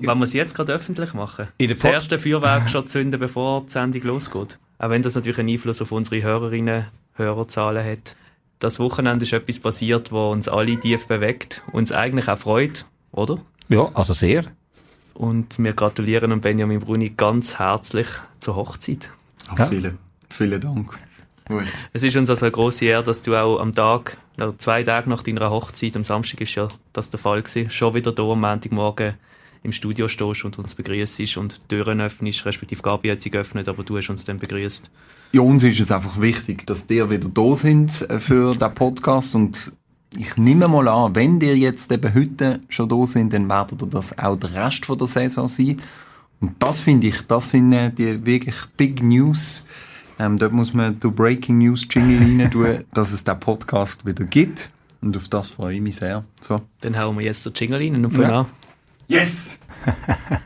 Wollen wir es jetzt gerade öffentlich machen? In der das Pod- erste Feuerwerk schon zünden, bevor die Sendung losgeht. Auch wenn das natürlich einen Einfluss auf unsere Hörerinnen, Hörerzahlen hat. Das Wochenende ist etwas passiert, wo uns alle tief bewegt, uns eigentlich auch freut, oder? Ja, also sehr. Und wir gratulieren dem Benjamin Bruni ganz herzlich zur Hochzeit. Ach, Ja. vielen, vielen Dank. Gut. Es ist uns also eine grosse Ehre, dass du auch am Tag, also zwei Tage nach deiner Hochzeit, am Samstag ist ja das der Fall gewesen, schon wieder hier am Montagmorgen im Studio stehst und uns begrüßt und die Türen öffnest, respektive Gabi hat sie geöffnet, aber du hast uns dann begrüßt. Ja, uns ist es einfach wichtig, dass ihr wieder da sind äh, für den Podcast und ich nehme mal an, wenn ihr jetzt eben heute schon da sind, dann werdet ihr das auch der Rest von der Saison sein. Und das finde ich, das sind äh, die wirklich Big News. Ähm, dort muss man die Breaking News Jingle rein tun, dass es den Podcast wieder gibt. Und auf das freue ich mich sehr. So. Dann hauen wir jetzt den Jingle rein und fangen Ja. an. Yes!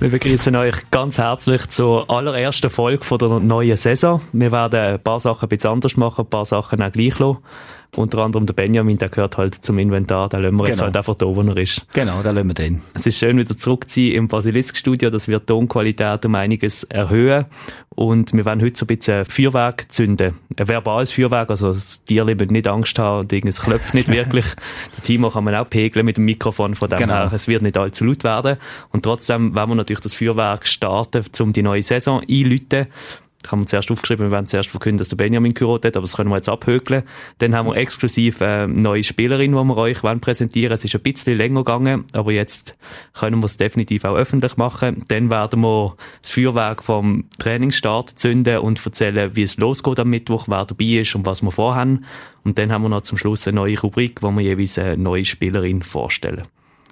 Wir begrüßen euch ganz herzlich zur allerersten Folge von der neuen Saison. Wir werden ein paar Sachen ein bisschen anders machen, ein paar Sachen auch gleich lassen. Unter anderem der Benjamin, der gehört halt zum Inventar, den lassen wir jetzt Genau. halt einfach da, wo er ist. Genau, da lassen wir drin. Es ist schön, wieder zurück zu sein im Basilisk-Studio. Das wird die Tonqualität um einiges erhöhen. Und wir werden heute so ein bisschen Feuerwerk zünden. Ein verbales Feuerwerk, also das Tier müssen nicht Angst haben und irgendes klopft nicht wirklich. Der Timo kann man auch pegeln mit dem Mikrofon, von dem Genau. her, es wird nicht allzu laut werden. Und trotzdem werden wir natürlich das Feuerwerk starten, um die neue Saison einläuten. Da haben wir zuerst aufgeschrieben, wir werden zuerst verkünden, dass der Benjamin geheiratet hat, aber das können wir jetzt abhökeln. Dann haben wir exklusiv äh, eine neue Spielerin, die wir euch wollen präsentieren Es ist ein bisschen länger gegangen, aber jetzt können wir es definitiv auch öffentlich machen. Dann werden wir das Feuerwerk vom Trainingsstart zünden und erzählen, wie es losgeht am Mittwoch, wer dabei ist und was wir vorhaben. Und dann haben wir noch zum Schluss eine neue Rubrik, wo wir jeweils eine neue Spielerin vorstellen.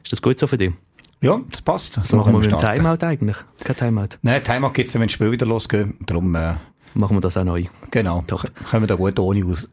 Ist das gut so für dich? Ja, das passt. Was machen wir mit dem Timeout eigentlich? Kein Timeout. Nein, Timeout gibt es, wenn das Spiel wieder losgeht. Darum, äh, Machen wir das auch neu. genau, Top. k- kommen wir da gut ohne aus.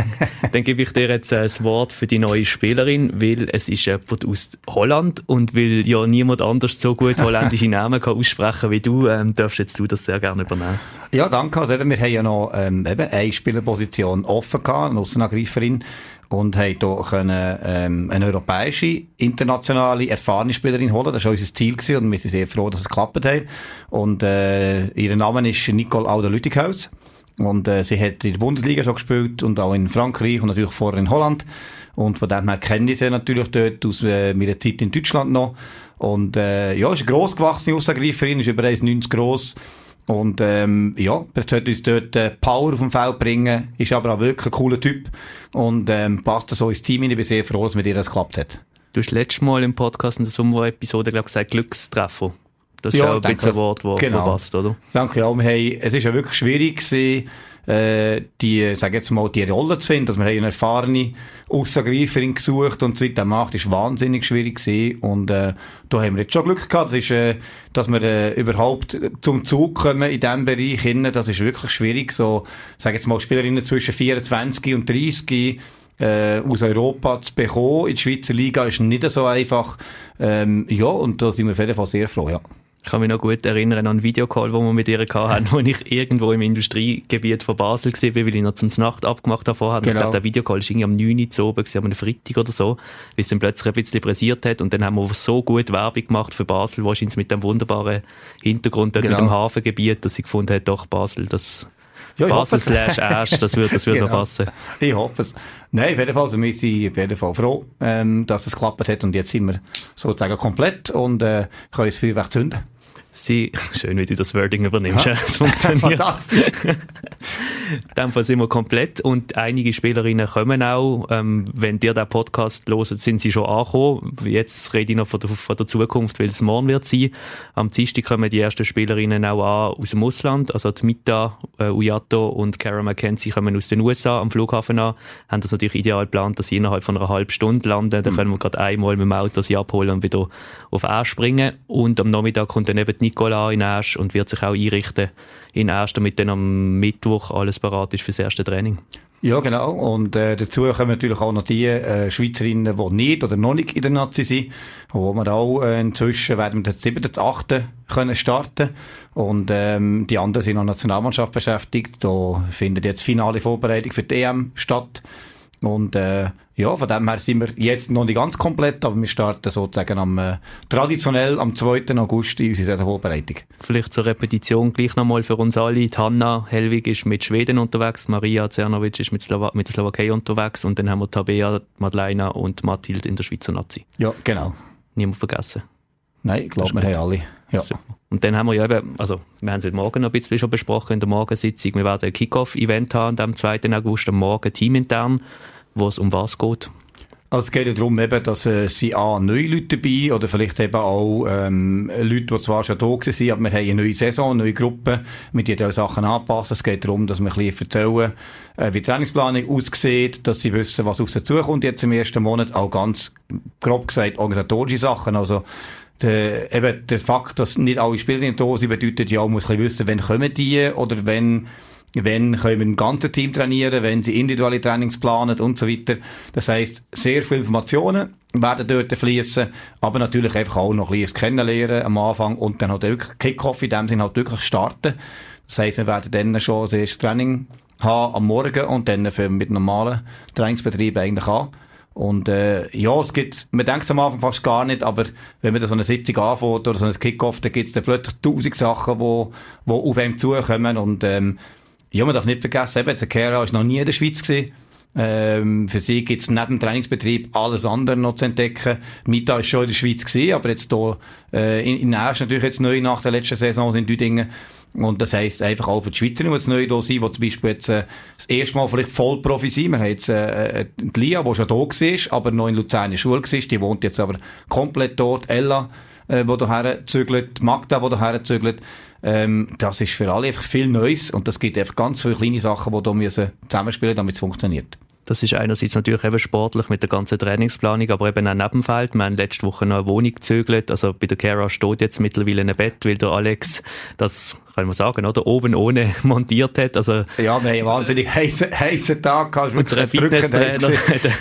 Dann gebe ich dir jetzt äh, das Wort für die neue Spielerin, weil es ist jemand aus Holland und weil ja niemand anders so gut holländische Namen kann aussprechen wie du, ähm, darfst jetzt du das sehr gerne übernehmen. Ja, danke. Also eben, wir haben ja noch ähm, eben eine Spielerposition offen gehabt, eine Aussenangreiferin. Und haben hier können, ähm, eine europäische, internationale, erfahrene Spielerin holen. Das war unser Ziel gewesen und wir sind sehr froh, dass es geklappt hat. Und äh, ihr Name ist Nicole Auder-Lüttighaus. Und äh, sie hat in der Bundesliga schon gespielt und auch in Frankreich und natürlich vorher in Holland. Und von dem her kenne ich sie natürlich dort aus äh, meiner Zeit in Deutschland noch. Und äh, ja, ist eine grossgewachsene Aussangreiferin, ist über 1,90 gross. Und ähm, ja, er sollte uns dort äh, Power auf dem Feld bringen, ist aber auch wirklich ein cooler Typ und ähm, passt so ins Team hin. Ich bin sehr froh, dass mit ihr das geklappt hat. Du hast letztes Mal im Podcast in der Sommer-Episode gesagt Glückstreffer. Das ist Ja, auch ein bisschen ein. Wort, wo, Genau. passt, oder? Danke, ja, wir haben, es ist ja wirklich schwierig gewesen, äh, die, sag jetzt mal, die Rolle zu finden. Also wir haben eine erfahrene Aussagreiferin gesucht und seit der Macht ist wahnsinnig schwierig gewesen. Und, äh, da haben wir jetzt schon Glück gehabt. Das ist, äh, dass wir, äh, überhaupt zum Zug kommen in diesem Bereich hin. Das ist wirklich schwierig. So, sag jetzt mal, Spielerinnen zwischen 24 und 30, äh, aus Europa zu bekommen in die Schweizer Liga ist nicht so einfach. Ähm, ja, und da sind wir auf jeden Fall sehr froh, ja. Ich kann mich noch gut erinnern an einen Videocall, den wir mit ihr hatten, wo ich irgendwo im Industriegebiet von Basel war, weil ich noch zum Nacht abgemacht habe vorher. Genau. Ich glaube, der Videocall war irgendwie am 9 Uhr zu oben, am Freitag oder so, wie es dann plötzlich ein bisschen pressiert hat. Und dann haben wir so gut Werbung gemacht für Basel, wahrscheinlich mit dem wunderbaren Hintergrund dort Genau. mit dem Hafengebiet, dass ich gefunden habe, doch Basel, das Ja, Basel slash Asch, das würde das noch Genau. passen. Ich hoffe es. Nein, auf jeden Fall, also wir sind auf jeden Fall froh, ähm, dass es geklappt hat und jetzt sind wir sozusagen komplett und äh, können das Feuerwerk zünden. Sie, schön, wie du das Wording übernimmst. Ja. Es funktioniert. Fantastisch. In dem Fall sind wir komplett und einige Spielerinnen kommen auch. Ähm, wenn ihr den Podcast hört, sind sie schon angekommen. Jetzt rede ich noch von der, von der Zukunft, weil es morgen wird sein. Am Dienstag kommen die ersten Spielerinnen auch an aus dem Ausland. Also die Mita, äh, Uyato und Kara McKenzie kommen aus den USA am Flughafen an. Haben das natürlich ideal geplant, dass sie innerhalb von einer halben Stunde landen. Dann können wir gerade einmal mit dem Auto sie abholen und wieder auf Asch springen. Und am Nachmittag kommt dann eben Nicola in Asch und wird sich auch einrichten in Asch, damit dann am Mittwoch alles parat ist fürs erste Training. Ja, genau. Und äh, dazu kommen natürlich auch noch die äh, Schweizerinnen, die nicht oder noch nicht in der Nazi sind, wo wir auch äh, inzwischen werden wir den 7. 8. können starten und ähm, die anderen sind der Nationalmannschaft beschäftigt. Da findet jetzt finale Vorbereitung für die EM statt. Und äh, ja, von dem her sind wir jetzt noch nicht ganz komplett, aber wir starten sozusagen am äh, traditionell am 2. August in unsere Saisonvorbereitung. Vielleicht zur Repetition gleich nochmal für uns alle. Die Hanna Helwig ist mit Schweden unterwegs, Maria Cernovic ist mit, Slowa mit der Slowakei unterwegs und dann haben wir Tabea, Madeleine und Mathilde in der Schweizer Nazi. Ja, genau. Niemand vergessen. Nein, ich glaube, wir haben alle. Ja. Und dann haben wir ja eben, also wir haben es heute Morgen noch ein bisschen schon besprochen in der Morgensitzung, wir werden ein Kickoff-Event haben am 2. August, am Morgen teamintern, wo es um was geht. Also es geht ja darum, eben, dass äh, sie A, neue Leute dabei oder vielleicht eben auch ähm, Leute, die zwar schon da waren, aber wir haben eine neue Saison, eine neue Gruppe, mit denen auch Sachen anpassen. Es geht darum, dass wir ein bisschen erzählen, äh, wie die Trainingsplanung aussieht, dass sie wissen, was auf sie zukommt jetzt im ersten Monat, auch ganz grob gesagt organisatorische Sachen, also der, eben der Fakt, dass nicht alle Spieler da sind, bedeutet ja, man muss ein bisschen wissen, wann kommen die oder wenn wenn können wir ein ganzes Team trainieren, wenn sie individuelle Trainings planen und so weiter. Das heisst, sehr viele Informationen werden dort fließen, aber natürlich einfach auch noch ein bisschen Kennenlernen am Anfang und dann halt wirklich Kickoff in dem Sinne halt wirklich starten. Das heisst, wir werden dann schon das erste Training haben am Morgen und dann fangen wir mit normalen Trainingsbetrieb eigentlich an. Und äh, ja, es gibt, man denkt es am Anfang fast gar nicht, aber wenn man da so eine Sitzung anfängt oder so ein Kickoff, dann gibt es dann plötzlich tausend Sachen, wo, wo auf einem zukommen und ähm, ja, man darf nicht vergessen, eben, der Kera war noch nie in der Schweiz gewesen. Ähm, für sie gibt es neben dem Trainingsbetrieb alles andere noch zu entdecken. Mita ist schon in der Schweiz gewesen, aber jetzt hier äh, in, in Erst natürlich jetzt neu nach der letzten Saison in Düdingen. Und das heisst einfach auch für die Schweizer muss neu da sein, die zum Beispiel jetzt äh, das erste Mal vielleicht voll Profi sind. Wir haben jetzt äh, äh die Lia, die schon da war, aber noch in Luzern in der Schule war. Die wohnt jetzt aber komplett dort. Ella, äh, die daher zügelt. Magda, die daher zügelt. Ähm, das ist für alle einfach viel Neues und das gibt einfach ganz viele kleine Sachen, die da müssen zusammenspielen, damit es funktioniert. Das ist einerseits natürlich eben sportlich mit der ganzen Trainingsplanung, aber eben auch Nebenfeld. Wir haben letzte Woche noch eine Wohnung gezögert. Also bei der Kara steht jetzt mittlerweile ein Bett, weil der Alex das kann man sagen, oder? Oben ohne montiert hat. Also, ja, einen wahnsinnig heißen, heißen Tag gehabt. Unser Fitnesstrainer hat, hat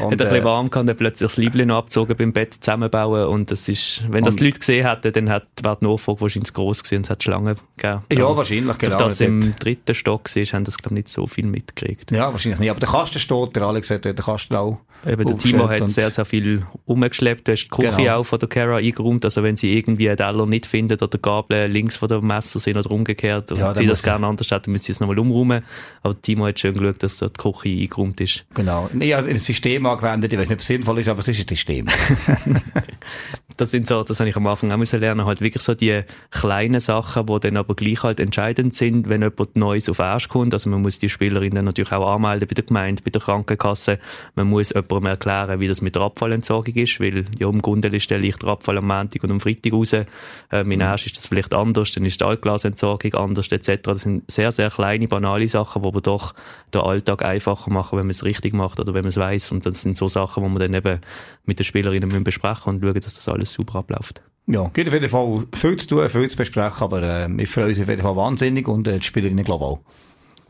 ein bisschen äh, warm gehabt, hat plötzlich das Liebling noch abgezogen beim Bett zusammenbauen und das ist, wenn das die Leute gesehen hätten, dann hat, wäre die Nachfrage wahrscheinlich groß gewesen und es hat Schlangen gegeben. Ja, wahrscheinlich, genau. Dass das im dritten Stock war, haben das, glaube ich, nicht so viel mitgekriegt. Ja, wahrscheinlich nicht. Aber der Kasten steht, der Alex hat, der Kasten auch Eben, der Timo hat sehr, sehr viel umgeschleppt. Du hast die Küche genau. auch von der Kara eingeräumt. Also wenn sie irgendwie einen Teller nicht findet oder Gabel links von dem Messer sind oder umgekehrt und ja, sie das gerne anders hätten, müssen sie es nochmal umräumen. Aber Timo hat schön geschaut, dass dort die Küche eingeräumt ist. Genau. Ja, ein System angewendet. Ich weiß nicht, ob es sinnvoll ist, aber es ist ein System. das sind so, das habe ich am Anfang auch müssen lernen, halt wirklich so die kleinen Sachen, die dann aber gleich halt entscheidend sind, wenn jemand Neues auf Erst kommt. Also man muss die Spielerin natürlich auch anmelden bei der Gemeinde, bei der Krankenkasse. Man muss jemandem erklären, wie das mit der Abfallentsorgung ist, weil ja, im Grunde stelle ich den Abfall am Montag und am Freitag raus. Ähm, in. Erst ist das vielleicht anders, dann ist die Altglasentsorgung anders etc. Das sind sehr, sehr kleine, banale Sachen, die aber doch den Alltag einfacher machen, wenn man es richtig macht oder wenn man es weiß. Und das sind so Sachen, die man dann eben mit den Spielerinnen besprechen und schauen, dass das alles super abläuft. Ja, gibt auf jeden Fall viel zu tun, viel zu besprechen, aber äh, ich freue mich auf jeden Fall wahnsinnig und äh, die Spielerinnen glaube ich auch.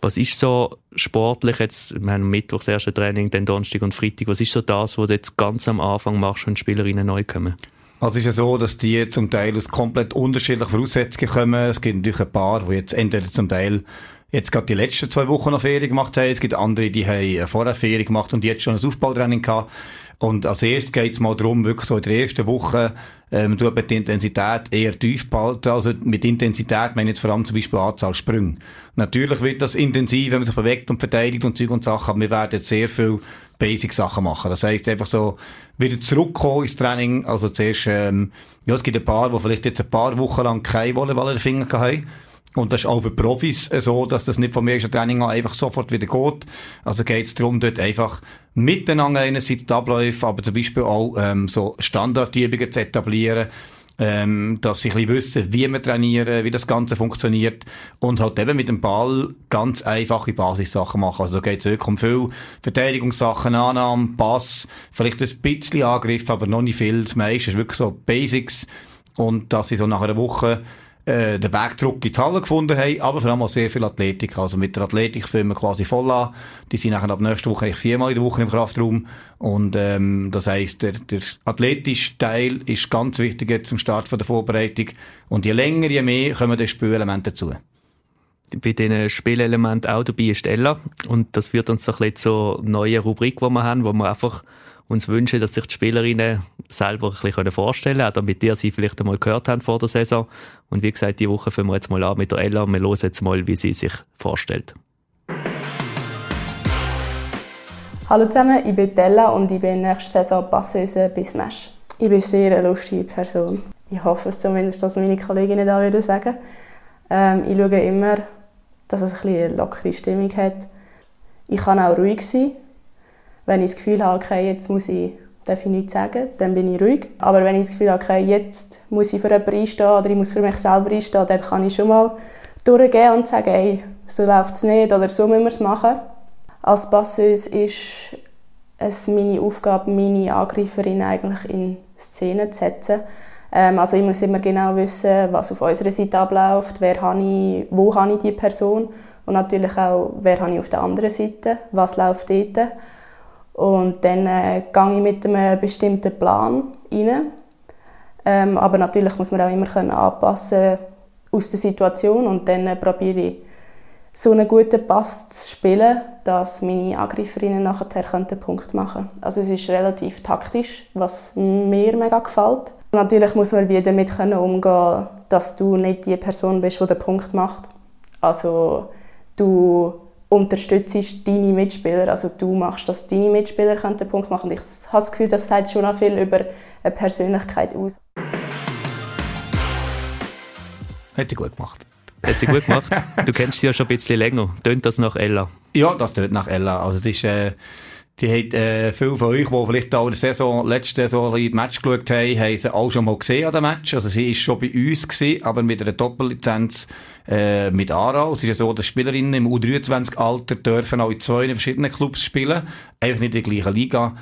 Was ist so sportlich jetzt, wir haben Mittwoch das erste Training, dann Donnerstag und Freitag, was ist so das, was du jetzt ganz am Anfang machst, wenn Spielerinnen neu kommen? Also ist ja so, dass die zum Teil aus komplett unterschiedlichen Voraussetzungen kommen. Es gibt natürlich ein paar, die jetzt entweder zum Teil jetzt gerade die letzten zwei Wochen noch Ferien gemacht haben. Es gibt andere, die haben vorher Ferien gemacht und jetzt schon ein Aufbautraining gehabt. Und als erstes geht es mal darum, wirklich so in der ersten Woche, ähm, tut man die Intensität eher tief behalten. Also mit Intensität meine ich jetzt vor allem zum Beispiel Anzahl Sprünge. Natürlich wird das intensiv, wenn man sich bewegt und verteidigt und Zeug und Sachen, aber wir werden jetzt sehr viel Basic-Sachen machen. Das heisst einfach so, wieder zurückkommen ins Training. Also zuerst, ähm, ja, es gibt ein paar, die vielleicht jetzt ein paar Wochen lang kein Volleyball in den Fingern haben. Und das ist auch für Profis so, dass das nicht vom ersten Training an einfach sofort wieder geht. Also geht es darum, dort einfach miteinander einerseits die Abläufe, aber zum Beispiel auch ähm, so Standardübungen zu etablieren, ähm, dass sie ein bisschen wissen, wie wir trainieren, wie das Ganze funktioniert und halt eben mit dem Ball ganz einfache Basissachen machen. Also da geht es wirklich um viel Verteidigungssachen, Annahme, Pass, vielleicht ein bisschen Angriff, aber noch nicht viel. Das meiste ist wirklich so Basics und dass sie so nach einer Woche äh, den Weg zurück in die Halle gefunden haben, aber vor allem auch sehr viel Athletik. Also mit der Athletik fangen wir quasi voll an. Die sind nachher ab nächster Woche eigentlich viermal in der Woche im Kraftraum. Und ähm, das heisst, der, der athletische Teil ist ganz wichtig jetzt zum Start von der Vorbereitung. Und je länger, je mehr kommen die Spielelemente dazu. bei diesen Spielelementen auch dabei ist Ella. Und das führt uns so ein bisschen zur neuen Rubrik, die wir haben, wo wir einfach uns wünschen, dass sich die Spielerinnen selber ein bisschen vorstellen können, auch damit ihr sie vielleicht einmal gehört haben vor der Saison. Und wie gesagt, die Woche fangen wir jetzt mal an mit der Ella und wir hören jetzt mal, wie sie sich vorstellt. Hallo zusammen, ich bin Ella und ich bin nächste Saison Passeuse bis Mesh. Ich bin sehr eine lustige Person. Ich hoffe es zumindest, dass meine Kolleginnen da wieder sagen. Ähm, ich schaue immer, dass es ein eine lockere Stimmung hat. Ich kann auch ruhig sein. Wenn ich das Gefühl habe, okay, jetzt muss ich, darf ich nichts sagen, dann bin ich ruhig. Aber wenn ich das Gefühl habe, okay, jetzt muss ich für jemanden einstehen oder ich muss für mich selber einstehen, dann kann ich schon mal durchgehen und sagen, hey, so läuft es nicht oder so müssen wir es machen. Als Passeuse ist es meine Aufgabe, meine Angreiferin eigentlich in Szene zu setzen. Ähm, also ich muss immer genau wissen, was auf unserer Seite abläuft, wer habe ich, wo habe ich die Person und natürlich auch, wer habe ich auf der anderen Seite, was läuft dort. Und dann äh, gehe ich mit einem bestimmten Plan rein. Ähm, aber natürlich muss man auch immer können anpassen aus der Situation und dann äh, probiere ich so einen guten Pass zu spielen, dass meine Angreiferinnen nachher den Punkt machen können. Also es ist relativ taktisch, was mir mega gefällt. Natürlich muss man wieder damit umgehen dass du nicht die Person bist, die den Punkt macht. Also du unterstützt deine Mitspieler, also du machst, dass deine Mitspieler den Punkt machen. Und ich habe das Gefühl, das sagt schon viel über eine Persönlichkeit aus. Hätte gut gemacht. Hat sie gut gemacht. Du kennst sie ja schon ein bisschen länger. Tönt das nach Ella? Ja, das tönt nach Ella. Also es ist, äh, die haben, äh, viele von euch, die vielleicht auch in der Saison, letzte Saison ein Match geschaut haben, haben sie auch schon mal gesehen an dem Match. Also sie ist schon bei uns gewesen, aber mit einer Doppellizenz, äh, mit Aarau. Es ist ja so, dass Spielerinnen im U23-Alter dürfen auch in zwei verschiedenen Clubs spielen. Einfach nicht in der gleichen Liga.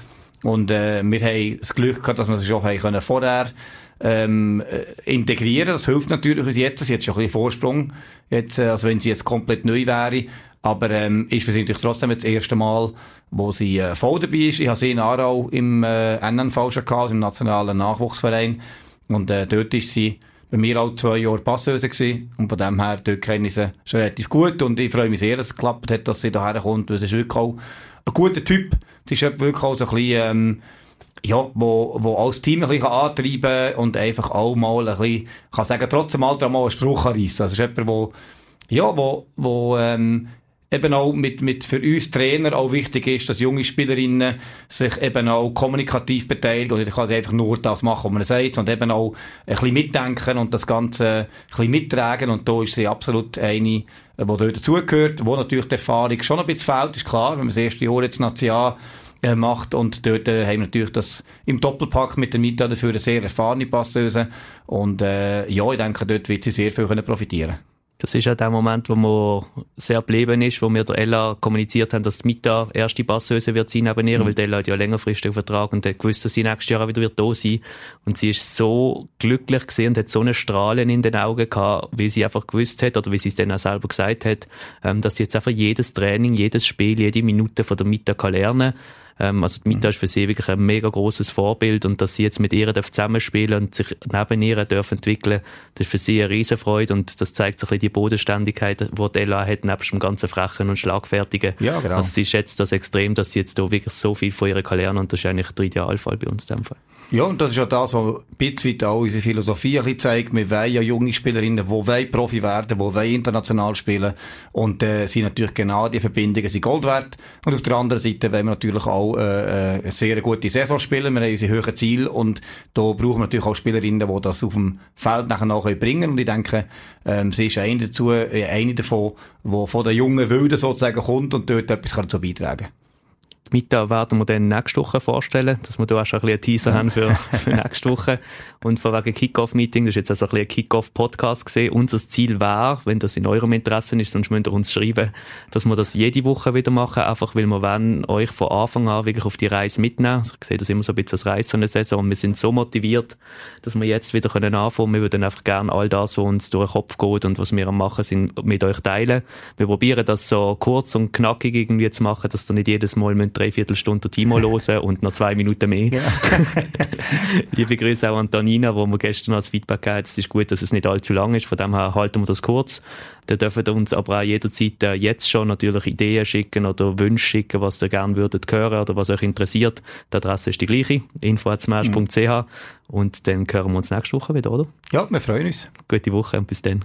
Und, äh, wir haben das Glück gehabt, dass wir sie schon haben können vorher ähm, äh, integrieren. Das hilft natürlich uns jetzt. Sie hat schon ein bisschen Vorsprung, jetzt, äh, als wenn sie jetzt komplett neu wäre. Aber ähm, ist für sie natürlich trotzdem das erste Mal, wo sie äh, voll dabei ist. Ich habe sie in Aarau im äh, NNV schon gehabt, im Nationalen Nachwuchsverein. Und äh, dort ist sie bei mir auch zwei Jahre Passeuse gewesen. Und von dem her, dort kenne ich sie schon relativ gut. Und ich freue mich sehr, dass es geklappt hat, dass sie hierher kommt. Weil sie ist wirklich auch ein guter Typ. Sie ist wirklich auch so ein bisschen, ähm, ja, wo, wo als Team ein bisschen antreiben und einfach auch mal ein bisschen, kann sagen, trotzdem mal einen Spruch reissen. Also, es ist jemand, wo, ja, wo, wo, ähm, eben auch mit, mit für uns Trainer auch wichtig ist, dass junge Spielerinnen sich eben auch kommunikativ beteiligen und nicht einfach nur das machen, was man sagt, sondern eben auch ein bisschen mitdenken und das Ganze ein bisschen mittragen und da ist sie absolut eine, die dort dazugehört, wo natürlich die Erfahrung schon ein bisschen fehlt, ist klar, wenn man das erste Jahr jetzt National äh, macht. Und dort äh, haben wir natürlich das im Doppelpack mit der Mita dafür eine sehr erfahrene Passeuse. Und äh, ja, ich denke, dort wird sie sehr viel können profitieren das ist ja der Moment, wo man sehr geblieben ist, wo wir der Ella kommuniziert haben, dass die Mita erste Passeuse wird sein neben ihr, mhm. weil die Ella hat ja längerfristig Vertrag und hat gewusst, dass sie nächstes Jahr auch wieder wird da sein. Und sie ist so glücklich gesehen und hat so eine Strahlen in den Augen gehabt, wie sie einfach gewusst hat oder wie sie es dann auch selber gesagt hat, ähm, dass sie jetzt einfach jedes Training, jedes Spiel, jede Minute von der Mita kann lernen ähm, also die Mita ist für sie wirklich ein mega großes Vorbild und dass sie jetzt mit ihr zusammenspielen und sich neben ihr darf entwickeln, das ist für sie eine Riesenfreude und das zeigt so ein bisschen die Bodenständigkeit, die die Ella hat, nebst dem ganzen Frechen und Schlagfertigen. Ja, genau. Also sie schätzt das extrem, dass sie jetzt da wirklich so viel von ihr kann lernen und das ist eigentlich der Idealfall bei uns in dem Fall. Ja, und das ist ja das, was ein bisschen auch unsere Philosophie ein bisschen zeigt. Wir wollen ja junge Spielerinnen, die wollen Profi werden, die wollen international spielen. Und äh, sind natürlich genau die Verbindungen sind Gold wert. Und auf der anderen Seite wollen wir natürlich auch äh, äh eine sehr gute Saison spielen. Wir haben unsere höheren Ziele und da brauchen wir natürlich auch Spielerinnen, die das auf dem Feld nachher noch bringen Und ich denke, ähm, sie ist eine dazu, äh, eine davon, die von den jungen Wilden sozusagen kommt und dort etwas dazu beitragen kann. Mittag werden wir dann nächste Woche vorstellen, dass wir da auch schon ein bisschen einen Teaser haben für, für nächste Woche. Und von wegen Kick-Off-Meeting, das ist jetzt also ein, bisschen ein Kick-Off-Podcast gesehen. Unser Ziel war, wenn das in eurem Interesse ist, sonst müsst ihr uns schreiben, dass wir das jede Woche wieder machen, einfach weil wir wollen euch von Anfang an wirklich auf die Reise mitnehmen. Also ich sehe das immer so ein bisschen als Reise in der Saison und wir sind so motiviert, dass wir jetzt wieder können anfangen. Wir würden einfach gerne all das, was uns durch den Kopf geht und was wir am machen sind, mit euch teilen. Wir probieren das so kurz und knackig irgendwie zu machen, dass ihr nicht jedes Mal müssen drei Viertelstunde Timo hören und noch zwei Minuten mehr. Ja. Liebe Grüße auch an Tanina, wo wir gestern als Feedback gegeben Es ist gut, dass es nicht allzu lang ist, von dem her halten wir das kurz. Da dürfen uns aber auch jederzeit äh, jetzt schon natürlich Ideen schicken oder Wünsche schicken, was ihr gerne würdet hören oder was euch interessiert. Die Adresse ist die gleiche, info.smash.ch mhm. und dann hören wir uns nächste Woche wieder, oder? Ja, wir freuen uns. Gute Woche und bis dann.